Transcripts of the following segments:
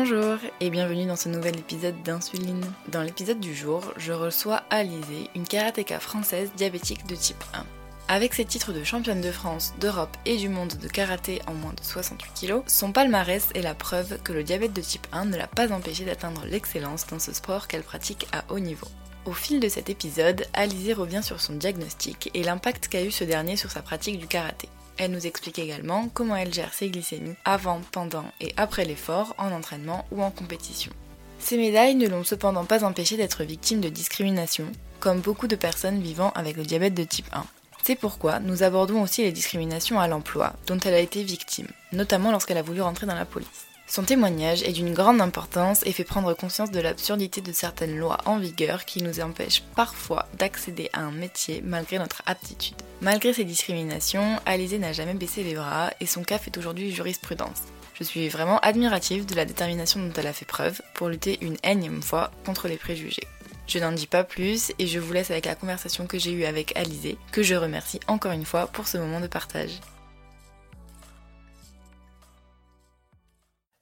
Bonjour et bienvenue dans ce nouvel épisode d'Insuline. Dans l'épisode du jour, je reçois Alizé, une karatéka française diabétique de type 1. Avec ses titres de championne de France, d'Europe et du monde de karaté en moins de 68 kg, son palmarès est la preuve que le diabète de type 1 ne l'a pas empêché d'atteindre l'excellence dans ce sport qu'elle pratique à haut niveau. Au fil de cet épisode, Alizé revient sur son diagnostic et l'impact qu'a eu ce dernier sur sa pratique du karaté. Elle nous explique également comment elle gère ses glycémies avant, pendant et après l'effort, en entraînement ou en compétition. Ces médailles ne l'ont cependant pas empêché d'être victime de discrimination, comme beaucoup de personnes vivant avec le diabète de type 1. C'est pourquoi nous abordons aussi les discriminations à l'emploi dont elle a été victime, notamment lorsqu'elle a voulu rentrer dans la police. Son témoignage est d'une grande importance et fait prendre conscience de l'absurdité de certaines lois en vigueur qui nous empêchent parfois d'accéder à un métier malgré notre aptitude. Malgré ces discriminations, Alizé n'a jamais baissé les bras et son cas fait aujourd'hui jurisprudence. Je suis vraiment admirative de la détermination dont elle a fait preuve pour lutter une énième fois contre les préjugés. Je n'en dis pas plus et je vous laisse avec la conversation que j'ai eue avec Alizé, que je remercie encore une fois pour ce moment de partage.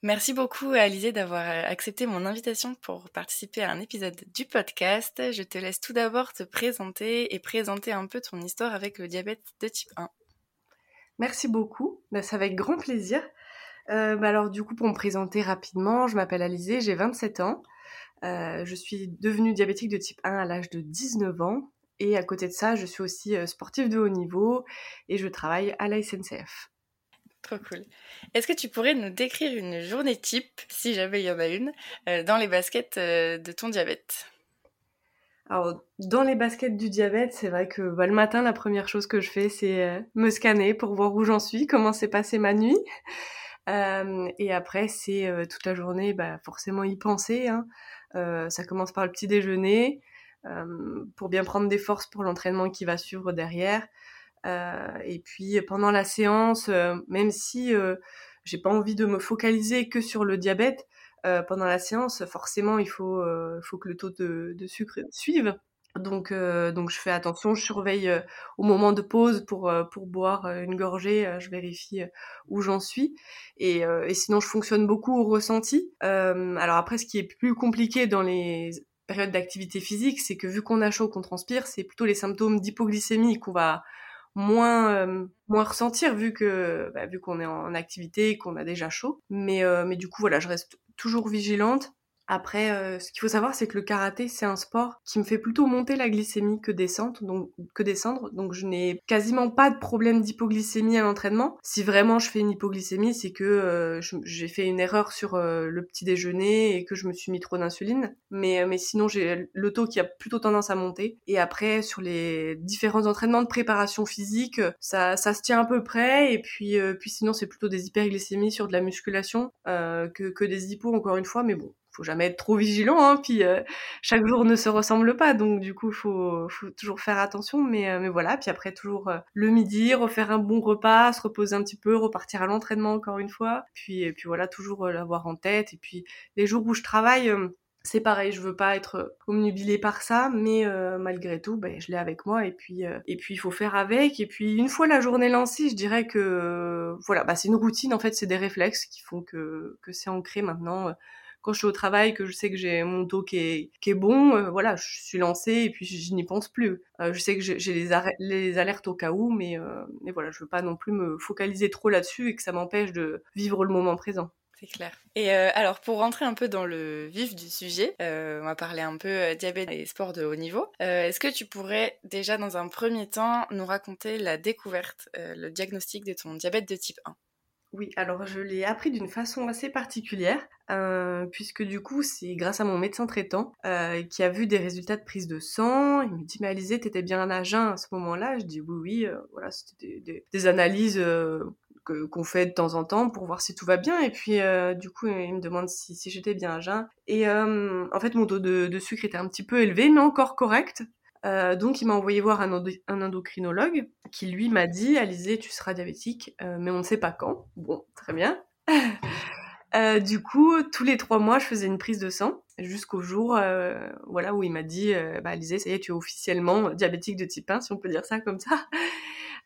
Merci beaucoup Alizé d'avoir euh, accepté mon invitation pour participer à un épisode du podcast. Je te laisse tout d'abord te présenter et présenter un peu ton histoire avec le diabète de type 1. Merci beaucoup, ça va avec grand plaisir. Euh, bah, alors du coup pour me présenter rapidement, je m'appelle Alizé, j'ai 27 ans. Euh, je suis devenue diabétique de type 1 à l'âge de 19 ans et à côté de ça, je suis aussi sportive de haut niveau et je travaille à la SNCF. Cool. Est-ce que tu pourrais nous décrire une journée type, si jamais il y en a une, euh, dans les baskets euh, de ton diabète? Alors, dans les baskets du diabète, c'est vrai que bah, le matin, la première chose que je fais, c'est euh, me scanner pour voir où j'en suis, comment s'est passée ma nuit. et après, c'est toute la journée, bah, forcément y penser. Hein. ça commence par le petit déjeuner, pour bien prendre des forces pour l'entraînement qui va suivre derrière. Euh, et puis pendant la séance, euh, même si euh, j'ai pas envie de me focaliser que sur le diabète, pendant la séance, forcément, il faut, faut que le taux de, sucre suive. Donc, donc je fais attention, je surveille au moment de pause pour, pour boire une gorgée, je vérifie où j'en suis. Et, sinon, je fonctionne beaucoup au ressenti. alors après, ce qui est plus compliqué dans les périodes d'activité physique, c'est que vu qu'on a chaud, qu'on transpire, c'est plutôt les symptômes d'hypoglycémie qu'on va moins euh, moins ressentir vu que bah, vu qu'on est en activité qu'on a déjà chaud. Mais euh, mais du coup voilà je reste toujours vigilante après, euh, ce qu'il faut savoir, c'est que le karaté, c'est un sport qui me fait plutôt monter la glycémie que descendre, donc, que descendre. Donc, je n'ai quasiment pas de problème d'hypoglycémie à l'entraînement. Si vraiment je fais une hypoglycémie, c'est que euh, j'ai fait une erreur sur euh, le petit déjeuner et que je me suis mis trop d'insuline. Mais, mais sinon, j'ai le taux qui a plutôt tendance à monter. Et après, sur les différents entraînements de préparation physique, ça, ça se tient à peu près. Et puis, puis sinon, c'est plutôt des hyperglycémies sur de la musculation que, que des hypos, encore une fois. Mais bon, faut jamais être trop vigilant, hein, puis euh, chaque jour ne se ressemble pas, donc du coup faut, faut toujours faire attention, mais, euh, mais voilà, puis après toujours euh, le midi, refaire un bon repas, se reposer un petit peu, repartir à l'entraînement encore une fois, puis puis voilà toujours l'avoir en tête, et puis les jours où je travaille c'est pareil, je veux pas être omnubilée par ça, mais malgré tout, ben, je l'ai avec moi et puis et puis il faut faire avec. Et puis une fois la journée lancée, je dirais que voilà, bah, c'est une routine en fait, c'est des réflexes qui font que que c'est ancré maintenant quand je suis au travail, que je sais que j'ai mon taux qui est, bon, euh, voilà, je suis lancée et puis je, n'y pense plus. Euh, je sais que j'ai les, alertes au cas où, mais, euh, mais voilà, je veux pas non plus me focaliser trop là-dessus et que ça m'empêche de vivre le moment présent. C'est clair. Et alors, pour rentrer un peu dans le vif du sujet, on va parler un peu diabète et sport de haut niveau. Est-ce que tu pourrais déjà, dans un premier temps, nous raconter la découverte, le diagnostic de ton diabète de type 1 oui, alors je l'ai appris d'une façon assez particulière, euh, puisque du coup c'est grâce à mon médecin traitant euh, qui a vu des résultats de prise de sang. Il me dit mais Alizé, t'étais bien à jeun à ce moment-là Je dis oui, oui, euh, voilà, c'était des, analyses qu'on fait de temps en temps pour voir si tout va bien. Et puis du coup il me demande si, j'étais bien à jeun. Et en fait mon taux de, de sucre était un petit peu élevé, mais encore correct. Euh, donc il m'a envoyé voir un, endocrinologue qui lui m'a dit Alizé tu seras diabétique euh, mais on ne sait pas quand. Bon très bien. Euh, du coup tous les trois mois je faisais une prise de sang jusqu'au jour voilà où il m'a dit bah Alizé ça y est tu es officiellement diabétique de type 1 si on peut dire ça comme ça.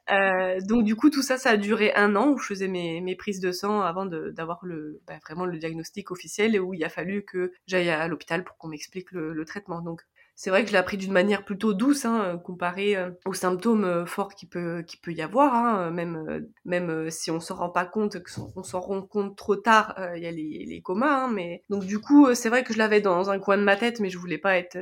Donc du coup, tout ça, ça a duré un an où je faisais mes, prises de sang avant d'avoir bah, vraiment le diagnostic officiel et où il a fallu que j'aille à l'hôpital pour qu'on m'explique le, le, traitement. Donc c'est vrai que je l'ai appris d'une manière plutôt douce, hein, comparé euh, aux symptômes euh, forts qu'il peut, qui peut y avoir. Hein, même, même si on s'en rend pas compte, on s'en rend compte trop tard, il y a les, les comas. Hein, mais donc du coup, c'est vrai que je l'avais dans un coin de ma tête, mais je voulais pas être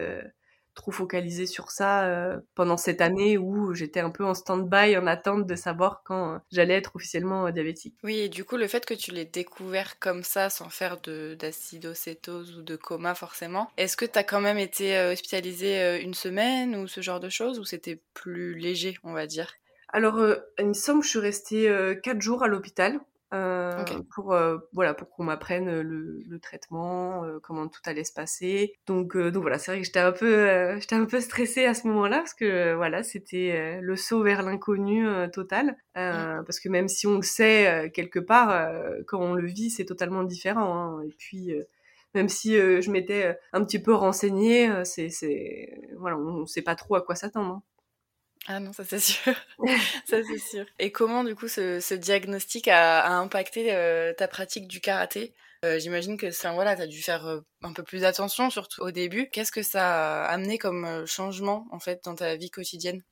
trop focalisée sur ça euh, pendant cette année où j'étais un peu en stand-by en attente de savoir quand euh, j'allais être officiellement euh, diabétique. Oui, et du coup, le fait que tu l'aies découvert comme ça, sans faire d'acidocétose ou de coma forcément, est-ce que tu as quand même été hospitalisée une semaine ou ce genre de choses, ou c'était plus léger, on va dire? Alors, il me semble que je suis restée quatre jours à l'hôpital euh, pour euh, voilà pour qu'on m'apprenne le, le traitement euh, comment tout allait se passer donc donc voilà c'est vrai que j'étais un peu j'étais un peu stressée à ce moment-là parce que voilà c'était le saut vers l'inconnu total mmh. parce que même si on le sait quelque part quand on le vit c'est totalement différent hein. et puis même si je m'étais un petit peu renseignée c'est c'est voilà on, on sait pas trop à quoi s'attendre hein. Ah non, ça c'est sûr. ça c'est sûr. Et comment du coup ce, diagnostic a, impacté euh, ta pratique du karaté? Euh, J'imagine que ça, voilà, tu as dû faire euh, un peu plus attention, surtout au début. Qu'est-ce que ça a amené comme changement en fait dans ta vie quotidienne?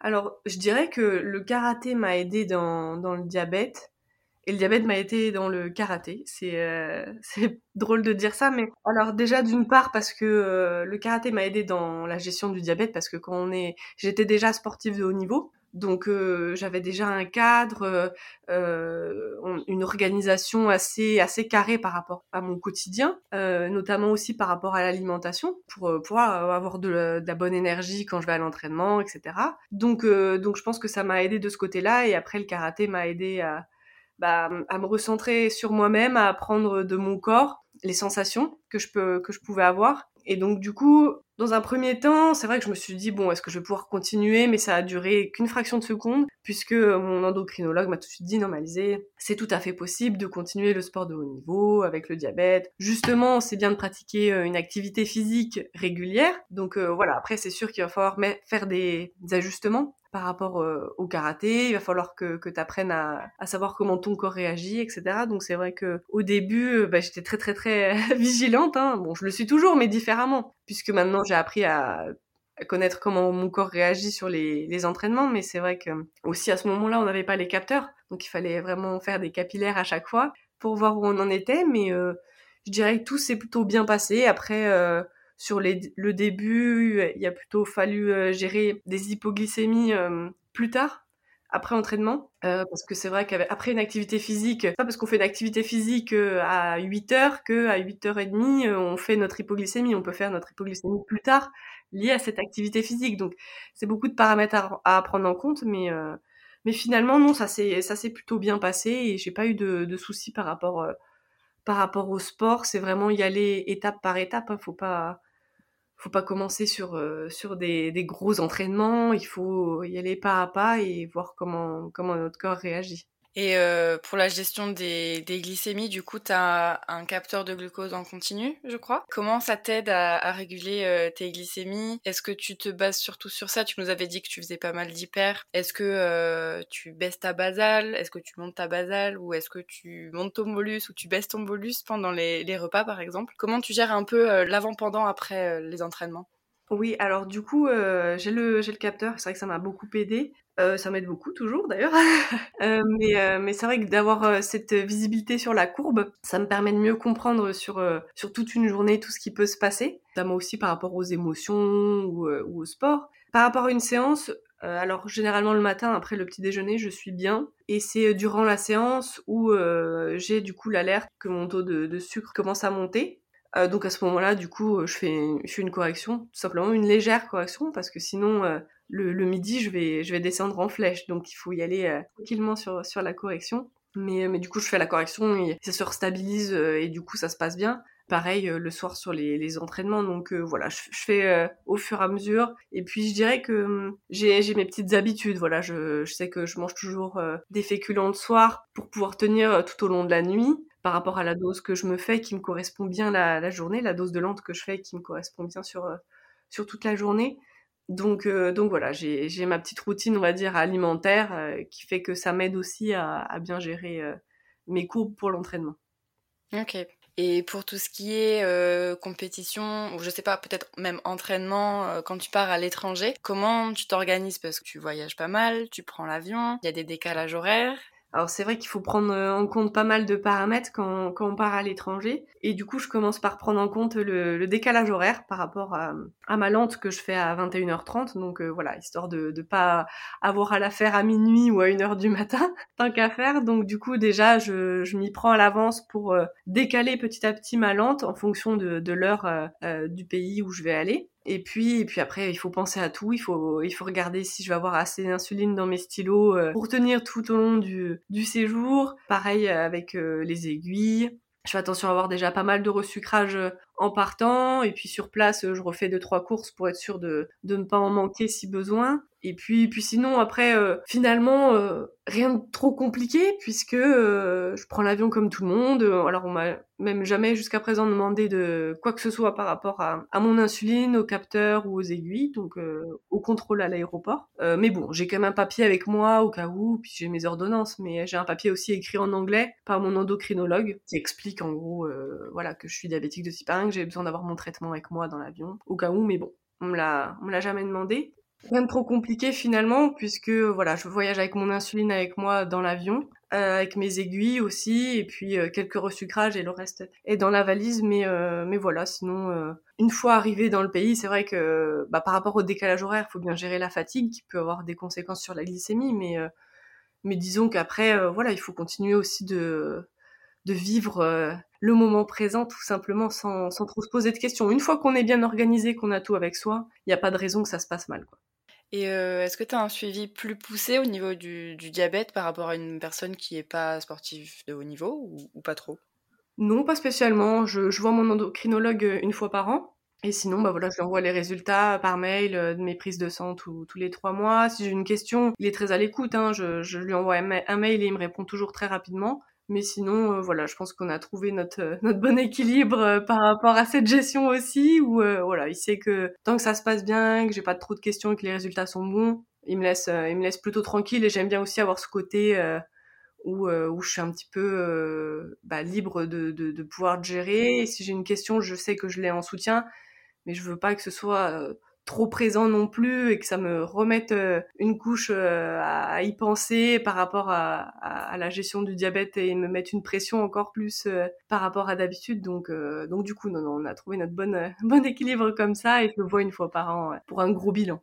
Alors, je dirais que le karaté m'a aidé dans, dans le diabète et le diabète m'a été dans le karaté. C'est euh, c'est drôle de dire ça, mais alors déjà d'une part parce que euh, le karaté m'a aidé dans la gestion du diabète parce que quand on est, j'étais déjà sportive de haut niveau, donc euh, j'avais déjà un cadre, une organisation assez assez carrée par rapport à mon quotidien, notamment aussi par rapport à l'alimentation pour pouvoir avoir de la, de la, bonne énergie quand je vais à l'entraînement, etc. Donc donc je pense que ça m'a aidé de ce côté-là et après le karaté m'a aidé à bah, à me recentrer sur moi-même, à apprendre de mon corps les sensations que je peux que je pouvais avoir. Et donc du coup, dans un premier temps, c'est vrai que je me suis dit bon, est-ce que je vais pouvoir continuer? Mais ça a duré qu'une fraction de seconde, puisque mon endocrinologue m'a tout de suite dit normaliser. C'est tout à fait possible de continuer le sport de haut niveau avec le diabète. Justement, c'est bien de pratiquer euh, une activité physique régulière. Donc euh, voilà. Après, c'est sûr qu'il va falloir faire des ajustements par rapport euh, au karaté. Il va falloir que, que tu apprennes à, savoir comment ton corps réagit, etc. Donc c'est vrai que au début, bah, j'étais très très très vigilante. Hein. Bon, je le suis toujours, mais différemment, puisque maintenant j'ai appris à, connaître comment mon corps réagit sur les, entraînements. Mais c'est vrai que aussi à ce moment-là, on n'avait pas les capteurs, donc il fallait vraiment faire des capillaires à chaque fois pour voir où on en était. Mais euh, je dirais que tout s'est plutôt bien passé. Après sur le début, il a plutôt fallu euh, gérer des hypoglycémies euh, plus tard, après entraînement, euh, parce que c'est vrai qu'après une activité physique, pas parce qu'on fait une activité physique à 8 heures que à 8 h 30 on fait notre hypoglycémie, on peut faire notre hypoglycémie plus tard liée à cette activité physique. Donc c'est beaucoup de paramètres à, prendre en compte, mais mais finalement non, ça s'est ça plutôt bien passé et j'ai pas eu de, de soucis par rapport par rapport au sport. C'est vraiment y aller étape par étape. Hein, faut pas faut pas commencer sur euh, sur des, des, gros entraînements, il faut y aller pas à pas et voir comment comment notre corps réagit. Et euh, pour la gestion des, glycémies, du coup, tu un capteur de glucose en continu, je crois. Comment ça t'aide à, réguler euh, tes glycémies? Est-ce que tu te bases surtout sur ça? Tu nous avais dit que tu faisais pas mal d'hyper. Est-ce que euh, tu baisses ta basale? Est-ce que tu montes ta basale? Ou est-ce que tu montes ton bolus ou tu baisses ton bolus pendant les, repas, par exemple? Comment tu gères un peu l'avant-pendant après les entraînements? Oui, alors du coup, j'ai le, le capteur, c'est vrai que ça m'a beaucoup aidé. Euh, ça m'aide beaucoup toujours d'ailleurs. euh, mais euh, mais c'est vrai que d'avoir euh, cette visibilité sur la courbe, ça me permet de mieux comprendre sur sur toute une journée tout ce qui peut se passer, notamment aussi par rapport aux émotions ou, au sport. Par rapport à une séance, alors généralement le matin après le petit déjeuner, je suis bien et c'est durant la séance où j'ai du coup l'alerte que mon taux de, sucre commence à monter. Donc à ce moment-là, du coup, je fais, je fais une correction, tout simplement une légère correction, parce que sinon, le, midi, je vais, je vais descendre en flèche. Donc, il faut y aller euh, tranquillement sur, sur la correction. Mais, mais du coup, je fais la correction et ça se restabilise euh, et du coup, ça se passe bien. Pareil euh, le soir sur les, entraînements. Donc voilà, je, fais au fur et à mesure. Et puis, je dirais que hum, j'ai, mes petites habitudes. Voilà, je, sais que je mange toujours des féculents le soir pour pouvoir tenir tout au long de la nuit par rapport à la dose que je me fais qui me correspond bien la, la journée, la dose de lente que je fais qui me correspond bien sur, sur toute la journée. Donc, donc voilà, j'ai ma petite routine, on va dire, alimentaire qui fait que ça m'aide aussi à, à, bien gérer mes courbes pour l'entraînement. Ok. Et pour tout ce qui est euh, compétition, ou je sais pas, peut-être même entraînement, euh, quand tu pars à l'étranger, comment tu t'organises? Parce que tu voyages pas mal, tu prends l'avion, il y a des décalages horaires. Alors c'est vrai qu'il faut prendre euh, en compte pas mal de paramètres quand, quand on part à l'étranger. Et du coup, je commence par prendre en compte le, décalage horaire par rapport à, ma lente que je fais à 21h30. Donc euh, voilà, histoire de ne pas avoir à la faire à minuit ou à 1h du matin, tant qu'à faire. Donc du coup, déjà, je, je m'y prends à l'avance pour euh, décaler petit à petit ma lente en fonction de, de l'heure du pays où je vais aller. Et puis, et puis après, il faut penser à tout. Il faut, il faut regarder si je vais avoir assez d'insuline dans mes stylos euh, pour tenir tout au long du, du séjour. Pareil avec euh, les aiguilles. Je fais attention à avoir déjà pas mal de resucrage euh, en partant. Et puis sur place, je refais deux trois courses pour être sûr de, de ne pas en manquer si besoin. Et puis, puis sinon, après, euh, finalement, euh, rien de trop compliqué puisque euh, je prends l'avion comme tout le monde. Alors, on m'a même jamais jusqu'à présent demandé de quoi que ce soit par rapport à, à mon insuline, au capteur ou aux aiguilles, donc au contrôle à l'aéroport. mais bon, j'ai quand même un papier avec moi au cas où, puis j'ai mes ordonnances, mais j'ai un papier aussi écrit en anglais par mon endocrinologue qui explique en gros, voilà, que je suis diabétique de type 1, que j'ai besoin d'avoir mon traitement avec moi dans l'avion, au cas où. Mais bon, on me l'a, on me l'a jamais demandé. Rien de trop compliqué finalement, puisque voilà, je voyage avec mon insuline avec moi dans l'avion, euh, avec mes aiguilles aussi, et puis euh, quelques resucrages et le reste est dans la valise. Mais euh, mais voilà, sinon une fois arrivé dans le pays, c'est vrai que bah, par rapport au décalage horaire, il faut bien gérer la fatigue qui peut avoir des conséquences sur la glycémie, mais mais disons qu'après voilà, il faut continuer aussi de de vivre le moment présent tout simplement sans, sans trop se poser de questions. Une fois qu'on est bien organisé, qu'on a tout avec soi, il n'y a pas de raison que ça se passe mal. Quoi. Et euh, est-ce que tu as un suivi plus poussé au niveau du, diabète par rapport à une personne qui n'est pas sportive de haut niveau ou, pas trop? Non, pas spécialement. Je, vois mon endocrinologue euh, une fois par an. Et sinon, bah voilà, je lui envoie les résultats par mail euh, de mes prises de sang tous les trois mois. Si j'ai une question, il est très à l'écoute. Hein. Je, je, lui envoie un mail et il me répond toujours très rapidement. Mais sinon, euh, voilà, je pense qu'on a trouvé notre, euh, notre bon équilibre euh, par rapport à cette gestion aussi, où voilà, il sait que tant que ça se passe bien, que j'ai pas trop de questions et que les résultats sont bons, il me laisse, il me laisse plutôt tranquille. Et j'aime bien aussi avoir ce côté où, où je suis un petit peu bah, libre de, de, de, pouvoir gérer. Et si j'ai une question, je sais que je l'ai en soutien, mais je veux pas que ce soit trop présent non plus et que ça me remette euh, une couche euh, à, y penser par rapport à, la gestion du diabète et me mettre une pression encore plus euh, par rapport à d'habitude. Donc, donc du coup, non, non, on a trouvé notre bon, bon équilibre comme ça et je le vois une fois par an pour un gros bilan.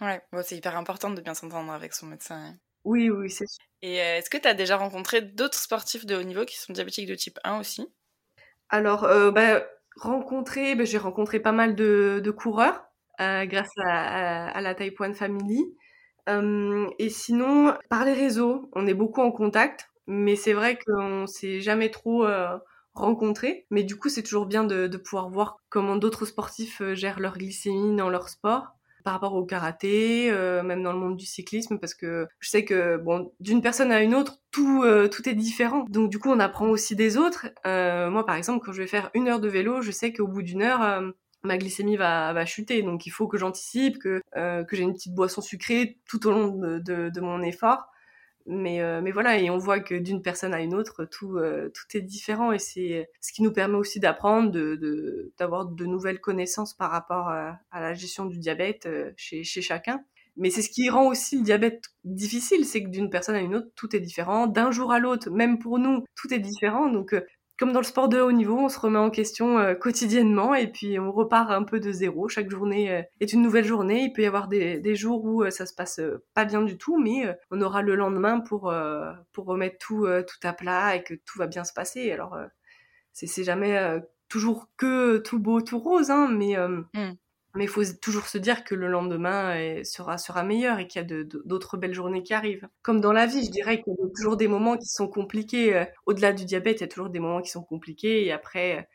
Ouais, c'est hyper important de bien s'entendre avec son médecin. Hein. Oui, oui, c'est sûr. Et est-ce que tu as déjà rencontré d'autres sportifs de haut niveau qui sont diabétiques de type 1 aussi? Alors, bah, rencontrer, bah, j'ai rencontré pas mal de, de coureurs euh, grâce à, la Taipwan Family. Euh, et sinon, par les réseaux, on est beaucoup en contact, mais c'est vrai qu'on s'est jamais trop euh, rencontrés. Mais du coup, c'est toujours bien de, pouvoir voir comment d'autres sportifs gèrent leur glycémie dans leur sport par rapport au karaté, même dans le monde du cyclisme, parce que je sais que bon, d'une personne à une autre, tout tout est différent. Donc du coup, on apprend aussi des autres. moi, par exemple, quand je vais faire une heure de vélo, je sais qu'au bout d'une heure, ma glycémie va, va chuter. Donc il faut que j'anticipe, que, euh, que j'ai une petite boisson sucrée tout au long de, de, mon effort. Mais, euh, mais voilà, et on voit que d'une personne à une autre, tout, euh, tout est différent et c'est ce qui nous permet aussi d'apprendre, d'avoir de, nouvelles connaissances par rapport à, la gestion du diabète chez, chez chacun. Mais c'est ce qui rend aussi le diabète difficile, c'est que d'une personne à une autre, tout est différent. D'un jour à l'autre, même pour nous, tout est différent. Donc comme dans le sport de haut niveau, on se remet en question euh, quotidiennement et puis on repart un peu de zéro. Chaque journée euh, est une nouvelle journée. Il peut y avoir des, des jours où euh, ça se passe pas bien du tout, mais on aura le lendemain pour pour remettre tout tout à plat et que tout va bien se passer. Alors c'est jamais toujours que tout beau, tout rose, hein, mais mmh. Mais il faut toujours se dire que le lendemain sera, sera meilleur et qu'il y a d'autres belles journées qui arrivent. Comme dans la vie, je dirais qu'il y a toujours des moments qui sont compliqués. Euh, au-delà du diabète, il y a toujours des moments qui sont compliqués et après,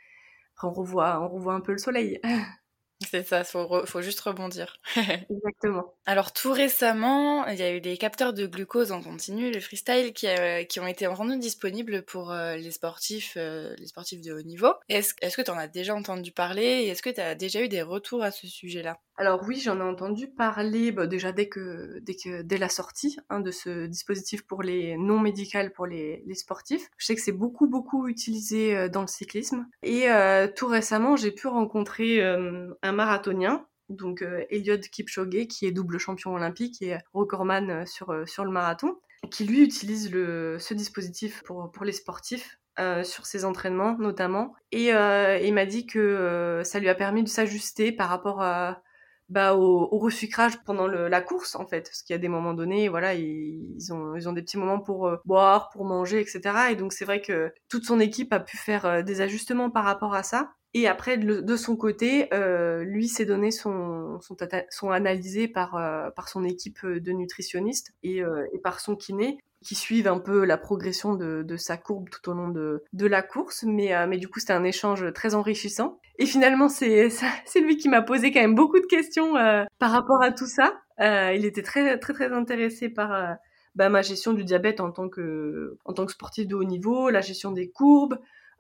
on, revoit, on revoit un peu le soleil. C'est ça, faut, faut juste rebondir. Exactement. Alors tout récemment, il y a eu des capteurs de glucose en continu, le freestyle, qui, euh, qui ont été rendus disponibles pour euh, les sportifs, euh, les sportifs de haut niveau. Est-ce est que tu en as déjà entendu parler et est-ce que tu as déjà eu des retours à ce sujet-là? Alors oui, j'en ai entendu parler bah, déjà dès que, dès que dès la sortie hein, de ce dispositif pour les non médicales pour les, les sportifs. Je sais que c'est beaucoup beaucoup utilisé euh, dans le cyclisme et euh, tout récemment j'ai pu rencontrer euh, un marathonien donc Eliud Kipchoge qui est double champion olympique et recordman sur sur le marathon qui lui utilise le ce dispositif pour pour les sportifs euh, sur ses entraînements notamment. Et euh, il m'a dit que euh, ça lui a permis de s'ajuster par rapport à, bah, au, au resucrage pendant le, la course en fait, parce qu'il y a des moments donnés, voilà, ils, ont ils ont des petits moments pour boire, pour manger, etc. Et donc c'est vrai que toute son équipe a pu faire des ajustements par rapport à ça. Et après, de, son côté, euh, lui, ses données sont, sont, sont analysées par, par son équipe de nutritionnistes et, et par son kiné qui suivent un peu la progression de, sa courbe tout au long de, la course. Mais, euh, mais du coup, c'était un échange très enrichissant. Et finalement, c'est lui qui m'a posé quand même beaucoup de questions euh, par rapport à tout ça. Euh, il était très très très intéressé par bah, ma gestion du diabète en tant que en tant que sportif de haut niveau, la gestion des courbes,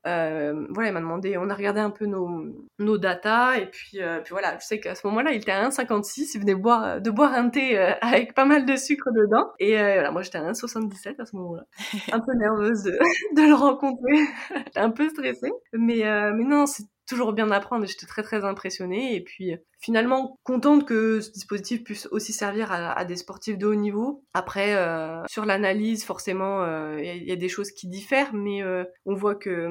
euh, voilà, il m'a demandé, on a regardé un peu nos, nos datas, et puis, euh, puis voilà, je sais qu'à ce moment-là, il était à 1,56, il venait boire, de boire un thé euh, avec pas mal de sucre dedans, et euh, voilà, moi j'étais à 1,77 à ce moment-là, un peu nerveuse de, de le rencontrer, un peu stressée, mais, mais non, c'est toujours bien d'apprendre j'étais très très impressionnée. Et puis finalement contente que ce dispositif puisse aussi servir à, des sportifs de haut niveau. Après euh, sur l'analyse forcément euh, il y, a des choses qui diffèrent mais euh, on voit que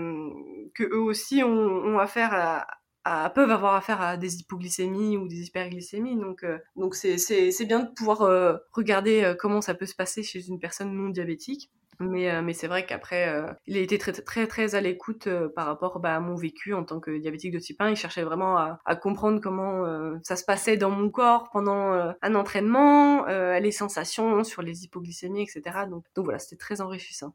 que eux aussi ont, affaire à, à, peuvent avoir affaire à des hypoglycémies ou des hyperglycémies. Donc donc c'est c'est bien de pouvoir regarder comment ça peut se passer chez une personne non diabétique mais, euh, mais c'est vrai qu'après, euh, il a été très très très à l'écoute euh, par rapport bah, à mon vécu en tant que diabétique de type 1. Il cherchait vraiment à, à comprendre comment ça se passait dans mon corps pendant un entraînement, les sensations sur les hypoglycémies, etc. Donc, donc voilà, c'était très enrichissant.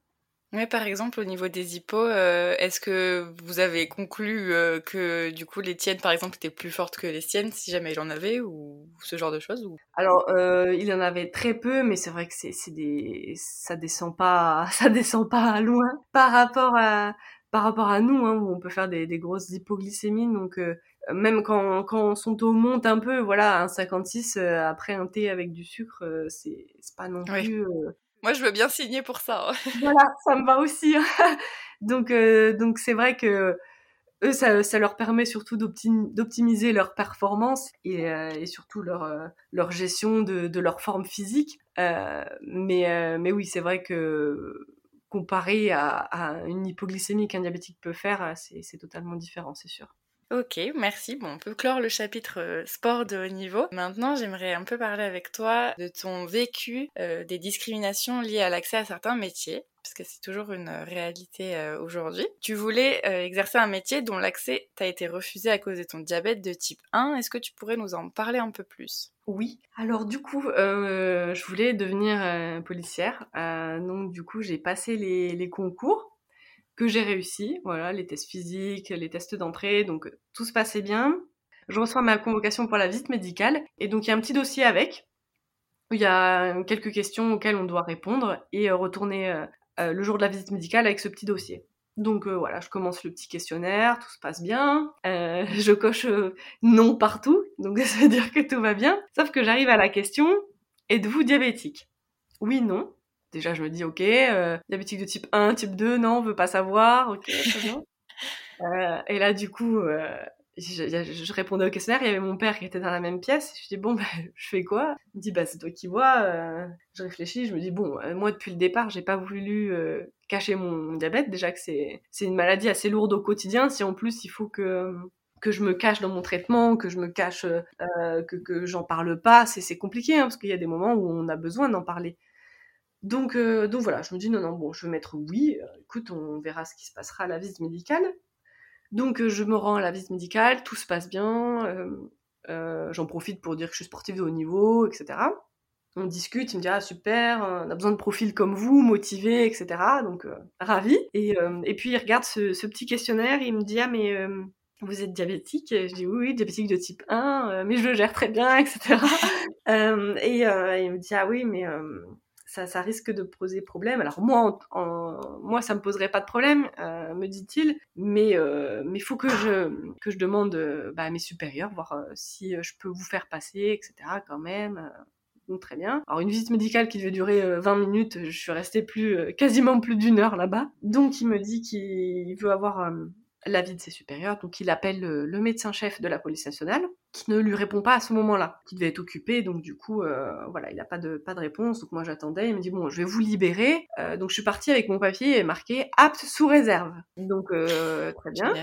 Mais par exemple, au niveau des hippos, euh, est-ce que vous avez conclu euh, que du coup les tiennes, par exemple, étaient plus fortes que les siennes, si jamais il en avait, ou ce genre de choses ou... Alors, euh, il en avait très peu, mais c'est vrai que c'est, des, ça descend pas, ça descend pas loin par rapport à, par rapport à nous, hein, où on peut faire des, des grosses hypoglycémies. Donc, même quand, quand son taux monte un peu, voilà, un 56 euh, après un thé avec du sucre, c'est, c'est pas non plus. Moi, je veux bien signer pour ça. Hein. voilà, ça me va aussi. Hein. donc, euh, donc c'est vrai que eux, ça, ça leur permet surtout d'optimiser leur performance et, euh, surtout leur, euh, leur gestion de, de, leur forme physique. Mais, mais oui, c'est vrai que comparé à, à une hypoglycémie qu'un diabétique peut faire, c'est totalement différent, c'est sûr. Ok, merci. Bon, on peut clore le chapitre euh, sport de haut niveau. Maintenant, j'aimerais un peu parler avec toi de ton vécu euh, des discriminations liées à l'accès à certains métiers, parce que c'est toujours une réalité euh, aujourd'hui. Tu voulais exercer un métier dont l'accès t'a été refusé à cause de ton diabète de type 1. Est-ce que tu pourrais nous en parler un peu plus? Oui. Alors du coup, je voulais devenir policière. donc du coup, j'ai passé les concours que j'ai réussi. Voilà, les tests physiques, les tests d'entrée, donc tout se passait bien. Je reçois ma convocation pour la visite médicale et donc il y a un petit dossier avec. Il y a quelques questions auxquelles on doit répondre et euh, retourner euh, euh, le jour de la visite médicale avec ce petit dossier. Donc voilà, je commence le petit questionnaire, tout se passe bien, euh, je coche non partout, donc ça veut dire que tout va bien. Sauf que j'arrive à la question, êtes-vous diabétique? Oui, non. Déjà, je me dis, ok, euh, diabétique de type 1, type 2, non, on veut pas savoir, ok, très bien. euh, et là, du coup, euh, je, je, répondais au questionnaire, il y avait mon père qui était dans la même pièce, je dis, bon, bah, je fais quoi? Il me dit, bah, c'est toi qui vois. Je réfléchis, je me dis, bon, moi, depuis le départ, j'ai pas voulu cacher mon diabète, déjà que c'est une maladie assez lourde au quotidien, si en plus, il faut que que je me cache dans mon traitement, que je me cache, euh, que, que j'en parle pas, c'est compliqué, hein, parce qu'il y a des moments où on a besoin d'en parler. Donc, euh, donc voilà, je me dis non, non, bon, je vais mettre oui. Euh, écoute, on verra ce qui se passera à la visite médicale. Donc euh, je me rends à la visite médicale, tout se passe bien. Euh, J'en profite pour dire que je suis sportive de haut niveau, etc. On discute, il me dit ah super, on a besoin de profils comme vous, motivés, etc. Donc ravi. Et, et puis il regarde ce, ce, petit questionnaire, il me dit ah mais vous êtes diabétique? Je dis oui, diabétique de type 1, mais je le gère très bien, etc. et, et il me dit ah oui mais ça, ça risque de poser problème. Alors moi, en, moi, ça me poserait pas de problème, euh, me dit-il, mais euh, mais faut que je que je demande euh, bah, à mes supérieurs, voir euh, si je peux vous faire passer, etc. Quand même. Donc très bien. Alors une visite médicale qui devait durer 20 minutes, je suis restée plus quasiment plus d'une heure là-bas. Donc il me dit qu'il veut avoir l'avis de ses supérieurs, donc il appelle le, médecin-chef de la police nationale, qui ne lui répond pas à ce moment-là, qui devait être occupé, donc du coup, euh, voilà, il n'a pas de, pas de réponse, donc moi j'attendais, il me dit, bon, je vais vous libérer, euh, donc je suis partie avec mon papier marqué « apte sous réserve », donc euh, très bien.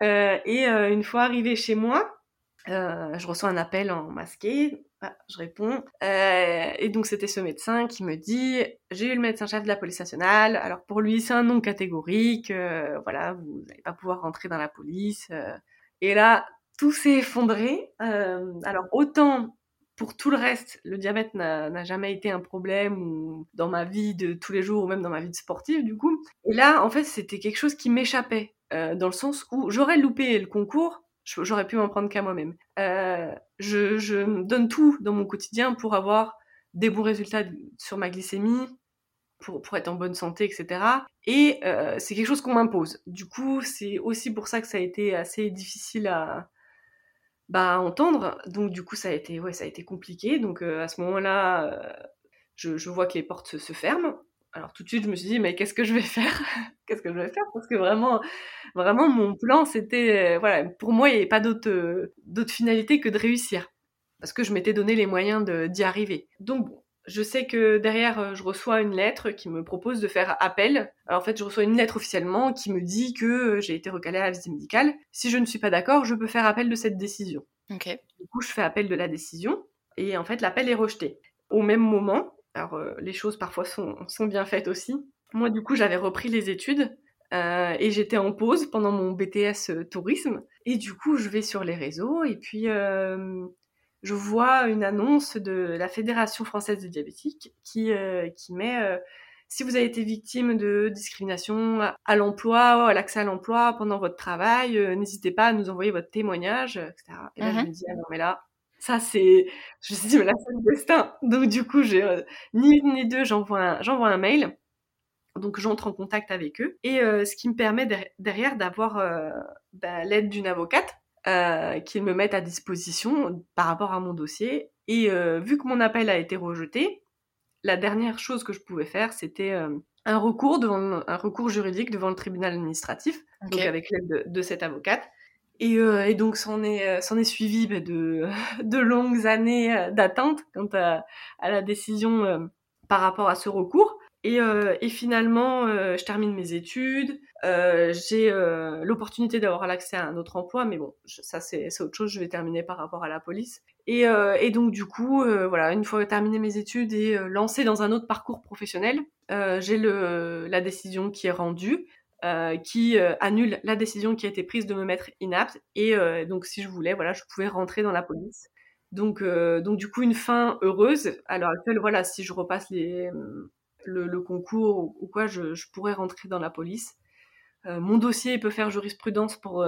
et une fois arrivé chez moi, je reçois un appel en masqué, ah, je réponds. Euh, et donc c'était ce médecin qui me dit, j'ai eu le médecin-chef de la police nationale. Alors pour lui c'est un nom catégorique. Euh, voilà, vous n'allez pas pouvoir rentrer dans la police. Euh. Et là tout s'est effondré. alors autant pour tout le reste, le diabète n'a jamais été un problème dans ma vie de tous les jours ou même dans ma vie de sportive du coup. Et là en fait c'était quelque chose qui m'échappait dans le sens où j'aurais loupé le concours J'aurais pu m'en prendre qu'à moi-même. Euh, je, je donne tout dans mon quotidien pour avoir des bons résultats sur ma glycémie, pour, être en bonne santé, etc. Et euh, c'est quelque chose qu'on m'impose. Du coup, c'est aussi pour ça que ça a été assez difficile à, bah, entendre. Donc du coup, ça a été, ouais, ça a été compliqué. Donc euh, à ce moment-là, euh, je, je, vois que les portes se, ferment alors tout de suite, je me suis dit, mais qu'est-ce que je vais faire? Qu'est-ce que je vais faire? Parce que vraiment, vraiment, mon plan, c'était, euh, voilà, pour moi, il n'y avait pas d'autre, euh, d'autre finalité que de réussir. Parce que je m'étais donné les moyens d'y arriver. Donc, je sais que derrière, euh, je reçois une lettre qui me propose de faire appel. Alors, en fait, je reçois une lettre officiellement qui me dit que j'ai été recalée à la visite médicale. Si je ne suis pas d'accord, je peux faire appel de cette décision. Ok. Du coup, je fais appel de la décision. Et en fait, l'appel est rejeté. Au même moment, alors, euh, les choses parfois sont, sont, bien faites aussi. Moi, du coup, j'avais repris les études euh, et j'étais en pause pendant mon BTS euh, tourisme. Et du coup, je vais sur les réseaux et puis euh, je vois une annonce de la Fédération française de diabétiques qui, qui met si vous avez été victime de discrimination à l'emploi, à l'accès à l'emploi pendant votre travail, n'hésitez pas à nous envoyer votre témoignage, etc. Et là, je mm-hmm. me dis, ah non, mais là, ça, c'est, je me suis dit, mais là, c'est le destin. Donc, du coup, j'ai, euh, ni une ni deux, j'envoie un, j'envoie un mail. Donc, j'entre en contact avec eux. Et euh, ce qui me permet derrière d'avoir euh, bah, l'aide d'une avocate qu'ils me mettent à disposition par rapport à mon dossier. Et vu que mon appel a été rejeté, la dernière chose que je pouvais faire, c'était un recours devant un recours juridique devant le tribunal administratif, donc avec l'aide de, de, cette avocate. Et, euh, et, donc s'en est, euh, s'en est suivi bah, de, de longues années euh, d'attente quant à, à, la décision euh, par rapport à ce recours. Et, et finalement, je termine mes études, j'ai l'opportunité d'avoir l'accès à un autre emploi, mais bon, ça c'est, autre chose, je vais terminer par rapport à la police. Et, donc du coup, voilà, une fois terminé mes études et lancé dans un autre parcours professionnel, j'ai la décision qui est rendue. Euh, qui euh, annule la décision qui a été prise de me mettre inapte. Et euh, donc, si je voulais, voilà, je pouvais rentrer dans la police. Donc, donc du coup, une fin heureuse. À l'heure actuelle, voilà, si je repasse les, le, concours ou, quoi, je, je, pourrais rentrer dans la police. mon dossier peut faire jurisprudence pour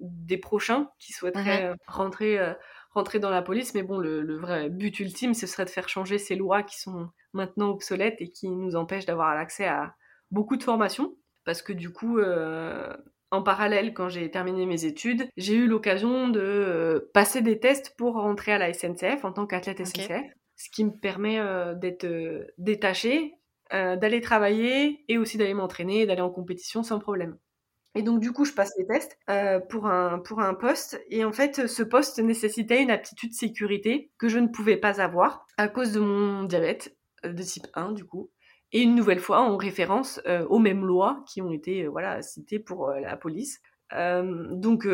des prochains qui souhaiteraient mhm. rentrer, rentrer dans la police. Mais bon, le, le, vrai but ultime, ce serait de faire changer ces lois qui sont maintenant obsolètes et qui nous empêchent d'avoir accès à beaucoup de formations parce que du coup, euh, en parallèle, quand j'ai terminé mes études, j'ai eu l'occasion de euh, passer des tests pour rentrer à la SNCF en tant qu'athlète SNCF, ce qui me permet euh, d'être détachée, d'aller travailler et aussi d'aller m'entraîner, d'aller en compétition sans problème. Et donc du coup, je passe les tests pour un pour un poste et en fait, ce poste nécessitait une aptitude sécurité que je ne pouvais pas avoir à cause de mon diabète de type 1 du coup et une nouvelle fois en référence euh, aux mêmes lois qui ont été euh, voilà citées pour euh, la police. donc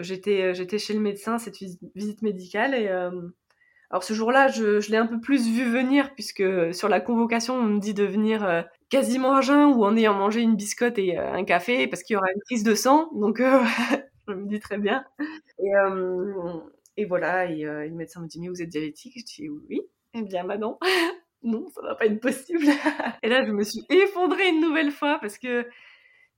j'étais j'étais chez le médecin cette visite, médicale et alors ce jour-là je, je l'ai un peu plus vu venir puisque sur la convocation on me dit de venir quasiment à jeun ou en ayant mangé une biscotte et un café parce qu'il y aura une prise de sang. Donc je me dis très bien. Et, et voilà. Et, le médecin me dit mais vous êtes diabétique? Je dis oui. Eh bien bah non. Non, ça va pas être possible. et là, je me suis effondrée une nouvelle fois parce que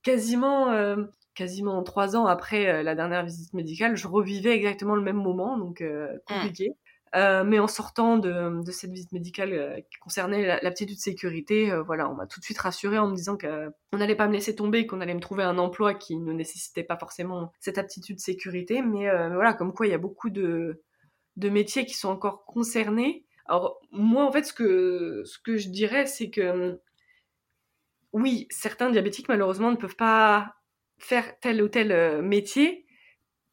quasiment, euh, quasiment trois ans après euh, la dernière visite médicale, je revivais exactement le même moment, donc euh, compliqué. Euh, mais en sortant de, de cette visite médicale euh, qui concernait la, la, petite de sécurité, euh, voilà, on m'a tout de suite rassurée en me disant qu'on n'allait pas me laisser tomber, qu'on allait me trouver un emploi qui ne nécessitait pas forcément cette aptitude sécurité. Mais voilà, comme quoi il y a beaucoup de, de métiers qui sont encore concernés. Alors moi, en fait, ce que, ce que je dirais, c'est que oui, certains diabétiques, malheureusement, ne peuvent pas faire tel ou tel métier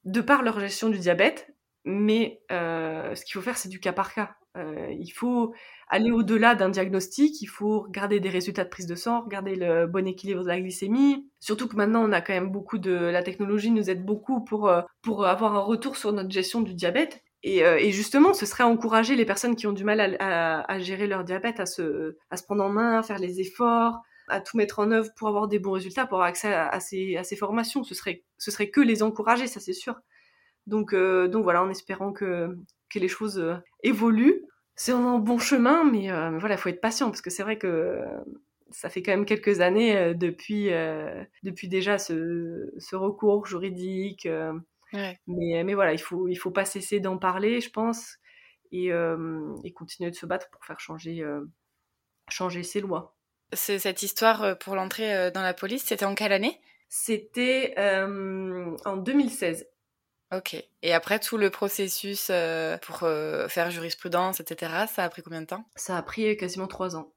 de par leur gestion du diabète, mais euh, ce qu'il faut faire, c'est du cas par cas. Euh, il faut aller au-delà d'un diagnostic, il faut regarder des résultats de prise de sang, regarder le bon équilibre de la glycémie. Surtout que maintenant, on a quand même beaucoup de... La technologie nous aide beaucoup pour, euh, pour avoir un retour sur notre gestion du diabète. Et, euh, et justement, ce serait encourager les personnes qui ont du mal à, à, à, gérer leur diabète, à se, à se prendre en main, à faire les efforts, à tout mettre en œuvre pour avoir des bons résultats, pour avoir accès à, ces, ces formations. Ce serait, ce serait que les encourager, ça c'est sûr. Donc, euh, donc voilà, en espérant que, que les choses euh, évoluent. C'est en bon chemin, mais, euh, voilà, il faut être patient parce que c'est vrai que ça fait quand même quelques années depuis, depuis déjà ce, ce recours juridique. Ouais. Mais, mais voilà, il faut, il faut pas cesser d'en parler, je pense, et, et continuer de se battre pour faire changer, changer ces lois. Cette histoire pour l'entrée dans la police, c'était en quelle année? C'était en 2016. Ok. Et après tout le processus euh, pour euh, faire jurisprudence, etc., ça a pris combien de temps? Ça a pris quasiment trois ans.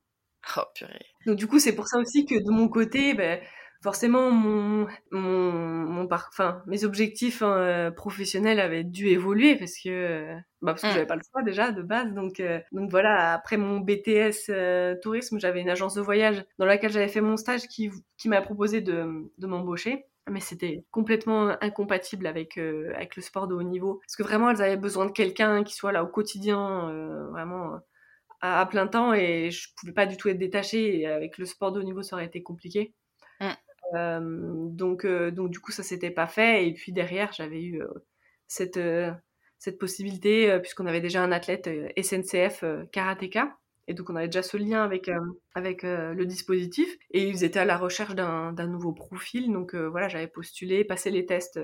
Oh purée. Donc du coup, c'est pour ça aussi que de mon côté, ben, forcément, mon, mon, mon enfin, mes objectifs hein, professionnels avaient dû évoluer parce que, bah, parce que mmh. j'avais pas le choix déjà de base. Donc, euh, donc voilà, après mon BTS euh, tourisme, j'avais une agence de voyage dans laquelle j'avais fait mon stage qui, qui m'a proposé de, de m'embaucher mais c'était complètement incompatible avec euh, avec le sport de haut niveau. Parce que vraiment elles avaient besoin de quelqu'un qui soit là au quotidien euh, vraiment à, à, plein temps. Et je pouvais pas du tout être détachée. Et avec le sport de haut niveau ça aurait été compliqué. Mm. euh, donc euh, donc du coup ça s'était pas fait. Et puis derrière j'avais eu euh, cette cette possibilité puisqu'on avait déjà un athlète SNCF karatéka et donc on avait déjà ce lien avec euh, avec euh, le dispositif et ils étaient à la recherche d'un nouveau profil. Donc euh, voilà, j'avais postulé, passé les tests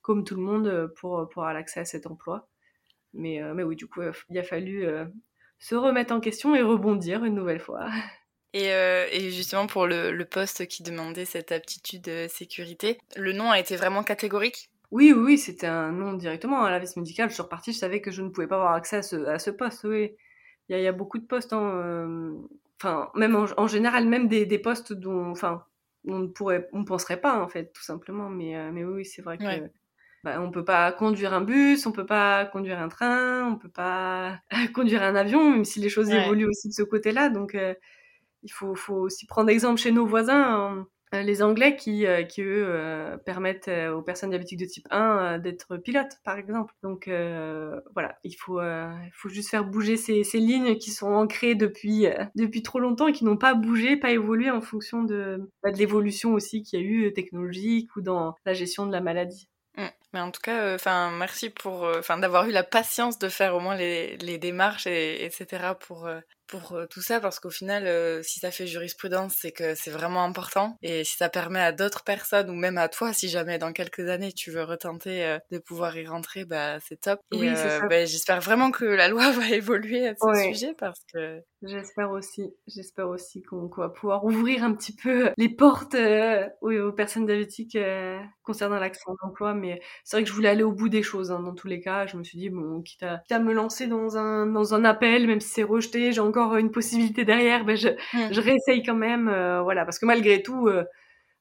comme tout le monde pour pour avoir l'accès à cet emploi. Mais mais oui, du coup, il a fallu se remettre en question et rebondir une nouvelle fois. Et, euh, et, justement pour le, le, poste qui demandait cette aptitude sécurité, le nom a été vraiment catégorique? Oui, oui, c'était un nom directement à la veste médicale. Je suis repartie, je savais que je ne pouvais pas avoir accès à ce, à ce poste, oui il y, y, a beaucoup de postes, hein, euh, enfin, même en, en, général, même des, des postes dont, enfin, on ne pourrait, on penserait pas en fait, tout simplement. Mais, euh, mais oui, c'est vrai que ouais. bah, on peut pas conduire un bus, on peut pas conduire un train, on peut pas conduire un avion, même si les choses ouais. évoluent aussi de ce côté-là. Donc, euh, il faut, faut aussi prendre exemple chez nos voisins. Hein. Euh, les Anglais qui, euh, qui eux, euh, permettent aux personnes diabétiques de type 1 d'être pilotes, par exemple. Donc voilà, il faut, il faut juste faire bouger ces, ces lignes qui sont ancrées depuis, depuis trop longtemps et qui n'ont pas bougé, pas évolué en fonction de, bah, de l'évolution aussi qu'il y a eu technologique ou dans la gestion de la maladie. Mmh. Mais en tout cas, enfin, euh, merci pour, enfin, d'avoir eu la patience de faire au moins les, les démarches et etc. pour pour tout ça parce qu'au final, euh, si ça fait jurisprudence, c'est que c'est vraiment important et si ça permet à d'autres personnes ou même à toi, si jamais dans quelques années tu veux retenter euh, de pouvoir y rentrer, bah c'est top. Oui, euh, bah, j'espère vraiment que la loi va évoluer à ce ouais. sujet parce que j'espère aussi, j'espère aussi qu'on va pouvoir ouvrir un petit peu les portes aux, aux, personnes diabétiques concernant l'accès à l'emploi, mais c'est vrai que je voulais aller au bout des choses hein, dans tous les cas. Je me suis dit bon, quitte à, quitte à me lancer dans un dans un appel, même si c'est rejeté, j'ai encore une possibilité derrière, ben je, mmh. je réessaye quand même, euh, voilà, parce que malgré tout, euh,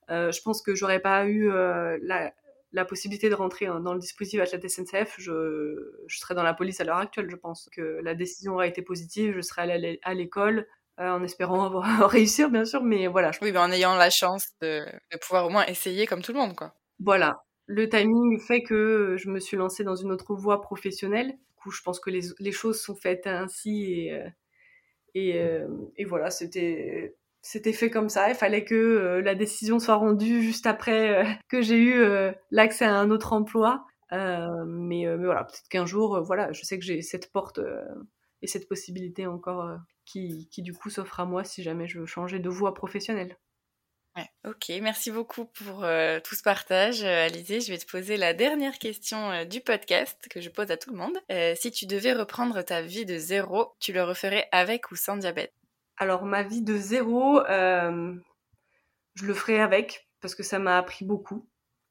euh, je pense que j'aurais pas eu la, la, possibilité de rentrer dans le dispositif athlète SNCF, je, je serais dans la police à l'heure actuelle. Je pense que la décision aurait été positive, je serais allée à l'école. en espérant avoir réussir bien sûr mais voilà je... oui ben en ayant la chance de, de pouvoir au moins essayer comme tout le monde quoi voilà le timing fait que je me suis lancée dans une autre voie professionnelle. Du coup, je pense que les, les choses sont faites ainsi et, et, euh, et voilà, c'était c'était fait comme ça. Il fallait que euh, la décision soit rendue juste après euh, que j'ai eu l'accès à un autre emploi. Mais, mais, voilà, peut-être qu'un jour, voilà, je sais que j'ai cette porte et cette possibilité encore qui, qui, du coup s'offre à moi si jamais je veux changer de voie professionnelle. Ouais, ok, merci beaucoup pour euh, tout ce partage, euh, Alizé. Je vais te poser la dernière question euh, du podcast que je pose à tout le monde. si tu devais reprendre ta vie de zéro, tu le referais avec ou sans diabète? Alors, ma vie de zéro, je le ferais avec parce que ça m'a appris beaucoup.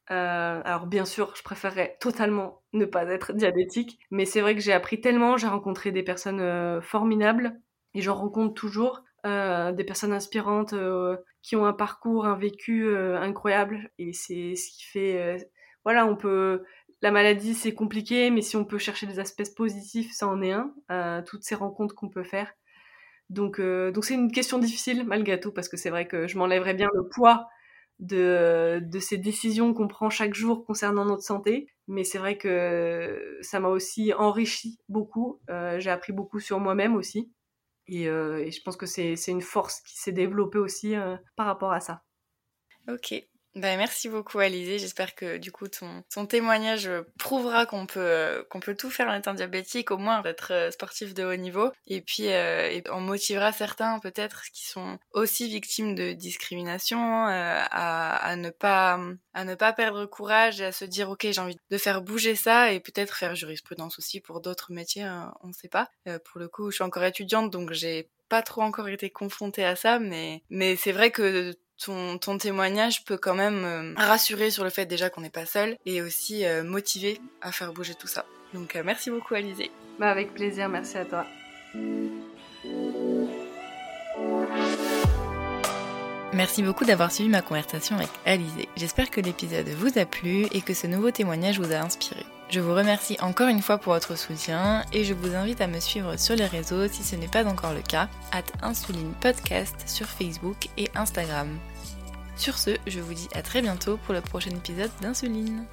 alors bien sûr, je préférerais totalement ne pas être diabétique, mais c'est vrai que j'ai appris tellement, j'ai rencontré des personnes formidables et j'en rencontre toujours. Euh, des personnes inspirantes euh, qui ont un parcours, un vécu euh, incroyable. Et c'est ce qui fait, voilà, on peut, la maladie c'est compliqué, mais si on peut chercher des aspects positifs, ça en est un. toutes ces rencontres qu'on peut faire. Donc, donc c'est une question difficile malgré tout parce que c'est vrai que je m'enlèverais bien le poids de, de ces décisions qu'on prend chaque jour concernant notre santé. Mais c'est vrai que ça m'a aussi enrichi beaucoup. j'ai appris beaucoup sur moi-même aussi. Euh, et, je pense que c'est une force qui s'est développée aussi euh, par rapport à ça. Ok, ben, merci beaucoup Alizé, j'espère que du coup ton, ton témoignage prouvera qu'on peut, euh, qu'on peut tout faire en étant diabétique, au moins être euh, sportif de haut niveau, et puis euh, et on motivera certains peut-être qui sont aussi victimes de discrimination à, à, ne pas, à ne pas perdre courage et à se dire ok j'ai envie de faire bouger ça et peut-être faire jurisprudence aussi pour d'autres métiers, hein, on ne sait pas. pour le coup je suis encore étudiante donc j'ai pas trop encore été confrontée à ça, mais, mais c'est vrai que ton, témoignage peut quand même euh, rassurer sur le fait déjà qu'on n'est pas seul et aussi euh, motiver à faire bouger tout ça. Donc euh, merci beaucoup Alizé. Bah avec plaisir, merci à toi. Merci beaucoup d'avoir suivi ma conversation avec Alizé. J'espère que l'épisode vous a plu et que ce nouveau témoignage vous a inspiré. Je vous remercie encore une fois pour votre soutien et je vous invite à me suivre sur les réseaux si ce n'est pas encore le cas, at Insuline Podcast sur Facebook et Instagram. Sur ce, je vous dis à très bientôt pour le prochain épisode d'Insuline.